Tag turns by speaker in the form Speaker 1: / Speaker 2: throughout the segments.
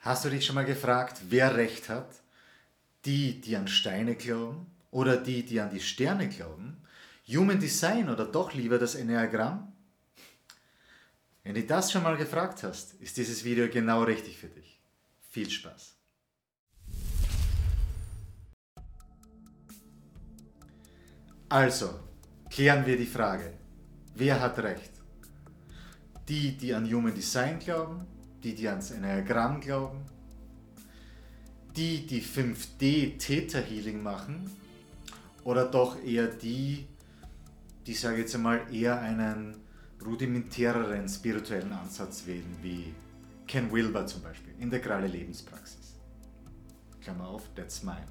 Speaker 1: Hast du dich schon mal gefragt, wer recht hat? Die, die an Steine glauben oder die, die an die Sterne glauben? Human Design oder doch lieber das Enneagramm? Wenn du das schon mal gefragt hast, ist dieses Video genau richtig für dich. Viel Spaß! Also, klären wir die Frage, wer hat recht? Die, die an Human Design glauben die, die ans Enneagramm glauben, die, die 5D Theta Healing machen oder doch eher die, die, sage ich jetzt einmal, eher einen rudimentäreren spirituellen Ansatz wählen, wie Ken Wilber zum Beispiel, integrale Lebenspraxis. Klammer auf, that's mine.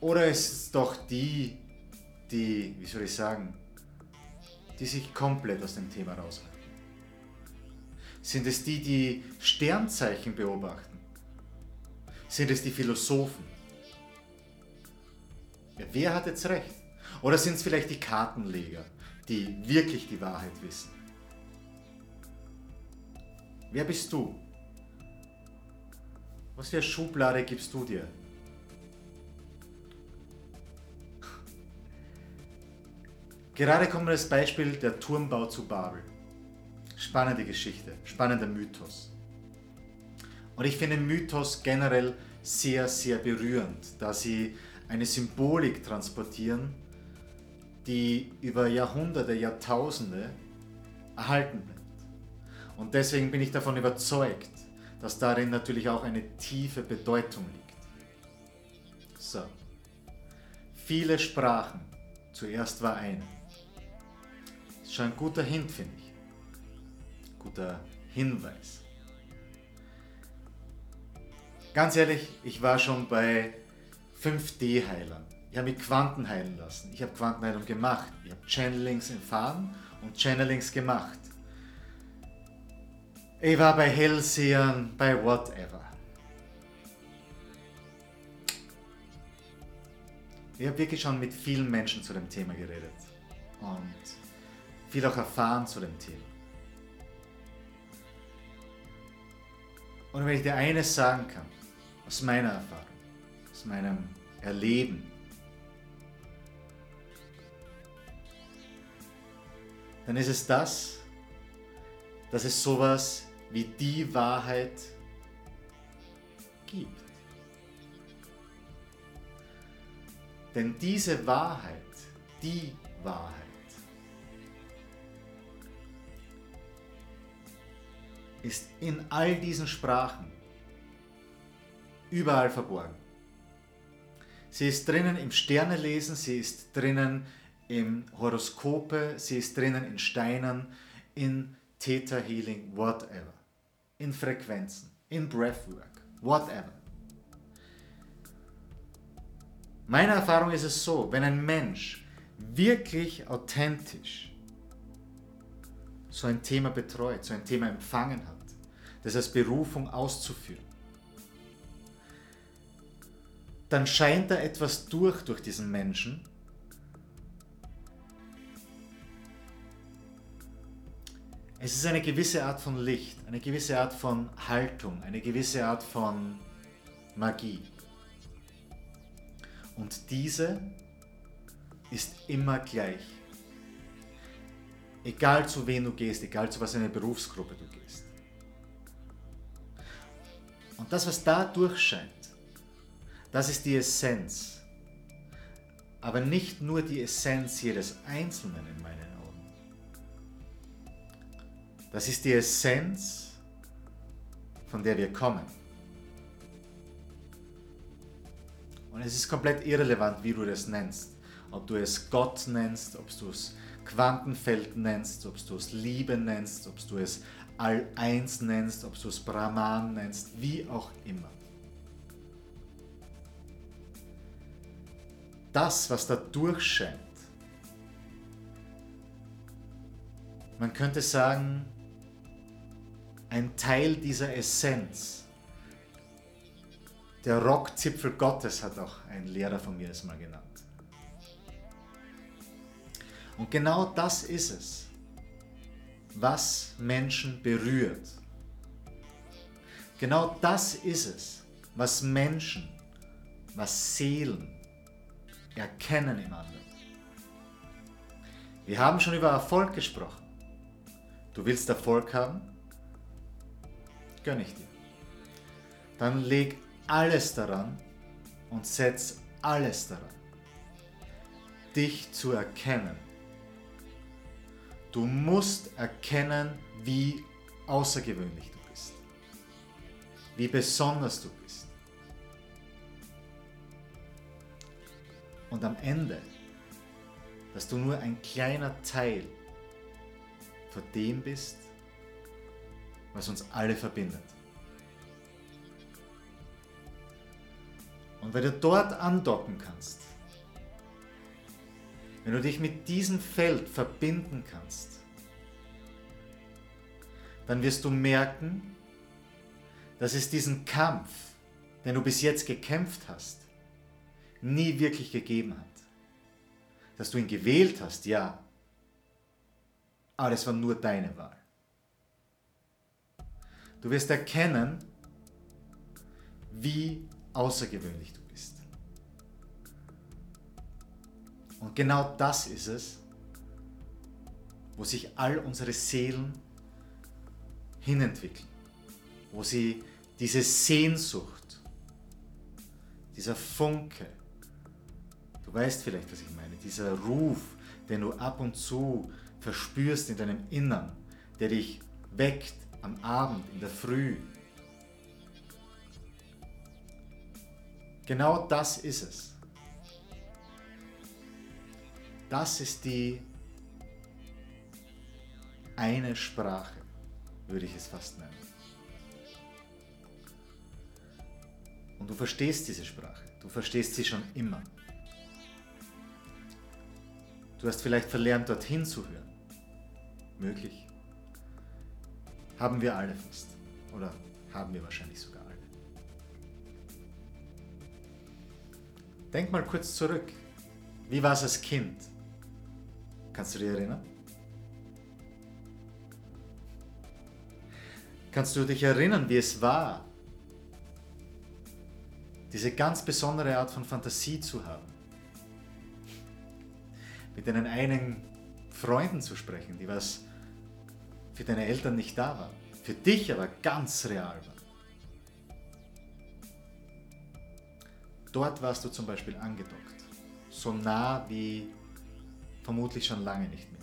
Speaker 1: Oder ist es doch die, die, wie soll ich sagen, die sich komplett aus dem Thema raushalten? Sind es die, die Sternzeichen beobachten? Sind es die Philosophen? Ja, wer hat jetzt recht? Oder sind es vielleicht die Kartenleger, die wirklich die Wahrheit wissen? Wer bist du? Was für eine Schublade gibst du dir? Gerade kommt das Beispiel der Turmbau zu Babel. Spannende Geschichte, spannender Mythos. Und ich finde Mythos generell sehr, sehr berührend, da sie eine Symbolik transportieren, die über Jahrhunderte, Jahrtausende erhalten bleibt. Und deswegen bin ich davon überzeugt, dass darin natürlich auch eine tiefe Bedeutung liegt. So. Viele sprachen, zuerst war eine. Das ist schon ein guter Hint, finde ich guter Hinweis. Ganz ehrlich, ich war schon bei 5D-Heilern. Ich habe mich Quanten heilen lassen. Ich habe Quantenheilung gemacht. Ich habe Channelings erfahren und Channelings gemacht. Ich war bei Hellsehern, bei whatever. Ich habe wirklich schon mit vielen Menschen zu dem Thema geredet und viel auch erfahren zu dem Thema. Und wenn ich dir eines sagen kann, aus meiner Erfahrung, aus meinem Erleben, dann ist es das, dass es sowas wie die Wahrheit gibt. Denn diese Wahrheit, die Wahrheit, ist in all diesen Sprachen überall verborgen. Sie ist drinnen im Sternelesen, sie ist drinnen im Horoskope, sie ist drinnen in Steinen, in Theta Healing, whatever. In Frequenzen, in Breathwork, whatever. Meiner Erfahrung ist es so, wenn ein Mensch wirklich authentisch so ein Thema betreut, so ein Thema empfangen hat, das als Berufung auszuführen, dann scheint da etwas durch durch diesen Menschen, Es ist eine gewisse Art von Licht, eine gewisse Art von Haltung, eine gewisse Art von Magie. Und diese ist immer gleich. Egal zu wem du gehst, egal zu was eine Berufsgruppe du gehst. Und das, was da durchscheint, das ist die Essenz. Aber nicht nur die Essenz jedes Einzelnen in meinen Augen. Das ist die Essenz, von der wir kommen. Und es ist komplett irrelevant, wie du das nennst. Ob du es Gott nennst, ob du es Quantenfeld nennst, ob du es Liebe nennst, ob du es All-Eins nennst, ob du es Brahman nennst, wie auch immer. Das, was da durchscheint, man könnte sagen, ein Teil dieser Essenz. Der Rockzipfel Gottes hat auch ein Lehrer von mir es mal genannt. Und genau das ist es, was Menschen berührt. Genau das ist es, was Menschen, was Seelen erkennen im anderen. Wir haben schon über Erfolg gesprochen. Du willst Erfolg haben? Gönn ich dir. Dann leg alles daran und setz alles daran, dich zu erkennen. Du musst erkennen, wie außergewöhnlich du bist, wie besonders du bist. Und am Ende, dass du nur ein kleiner Teil von dem bist, was uns alle verbindet. Und weil du dort andocken kannst, wenn du dich mit diesem Feld verbinden kannst, dann wirst du merken, dass es diesen Kampf, den du bis jetzt gekämpft hast, nie wirklich gegeben hat. Dass du ihn gewählt hast, ja, aber es war nur deine Wahl. Du wirst erkennen, wie außergewöhnlich du Und genau das ist es, wo sich all unsere Seelen hinentwickeln, wo sie diese Sehnsucht, dieser Funke, du weißt vielleicht, was ich meine, dieser Ruf, den du ab und zu verspürst in deinem Innern, der dich weckt am Abend, in der Früh. Genau das ist es. Das ist die eine Sprache, würde ich es fast nennen. Und du verstehst diese Sprache. Du verstehst sie schon immer. Du hast vielleicht verlernt, dorthin zu hören. Möglich. Haben wir alle fast. Oder haben wir wahrscheinlich sogar alle. Denk mal kurz zurück. Wie war es als Kind? Kannst du dich erinnern? Kannst du dich erinnern, wie es war, diese ganz besondere Art von Fantasie zu haben? Mit deinen eigenen Freunden zu sprechen, die was für deine Eltern nicht da waren, für dich aber ganz real waren. Dort warst du zum Beispiel angedockt, so nah wie vermutlich schon lange nicht mehr.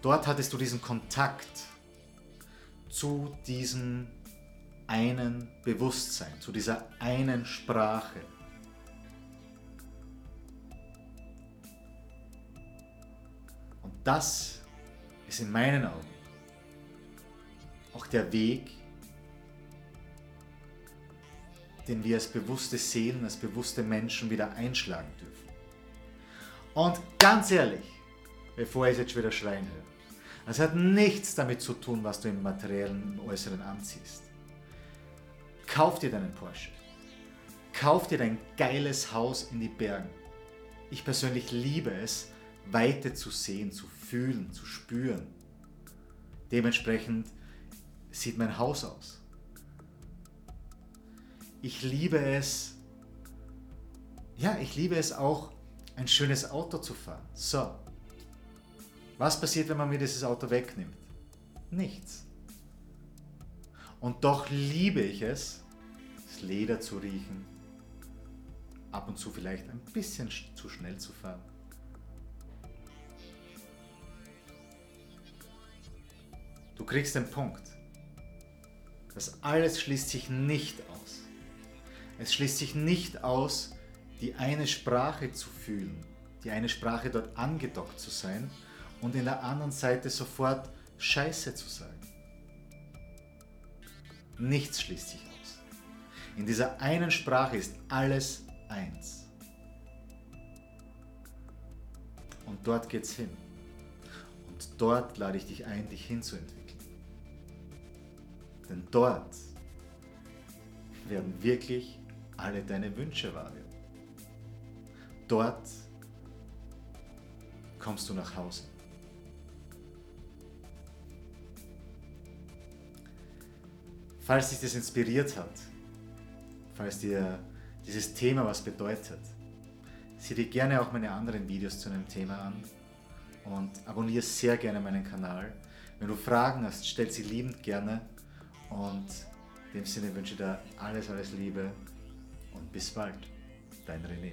Speaker 1: Dort hattest du diesen Kontakt zu diesem einen Bewusstsein, zu dieser einen Sprache. das ist in meinen Augen auch der Weg, den wir als bewusste Seelen, als bewusste Menschen wieder einschlagen dürfen. Und ganz ehrlich, bevor ich jetzt wieder schreien höre, es hat nichts damit zu tun, was du im materiellen, im Äußeren anziehst. Kauf dir deinen Porsche. Kauf dir dein geiles Haus in die Bergen. Ich persönlich liebe es, Weite zu sehen, zu fühlen, zu spüren. Dementsprechend sieht mein Haus aus. Ich liebe es, ja, ich liebe es auch, ein schönes Auto zu fahren. So, was passiert, wenn man mir dieses Auto wegnimmt? Nichts. Und doch liebe ich es, das Leder zu riechen, ab und zu vielleicht ein bisschen zu schnell zu fahren Du kriegst den Punkt. Das alles schließt sich nicht aus. Es schließt sich nicht aus, die eine Sprache zu fühlen, die eine Sprache dort angedockt zu sein und in der anderen Seite sofort Scheiße zu sagen. Nichts schließt sich aus. In dieser einen Sprache ist alles eins. Und dort geht's hin. Und dort lade ich dich ein, dich hinzuentwickeln. Denn dort werden wirklich alle deine Wünsche wahr werden. Dort kommst du nach Hause. Falls dich das inspiriert hat, falls dir dieses Thema was bedeutet, sieh dir gerne auch meine anderen Videos zu einem Thema an und abonniere sehr gerne meinen Kanal. Wenn du Fragen hast, stell sie liebend gerne und in dem Sinne wünsche ich dir alles, alles Liebe und bis bald. Dein René.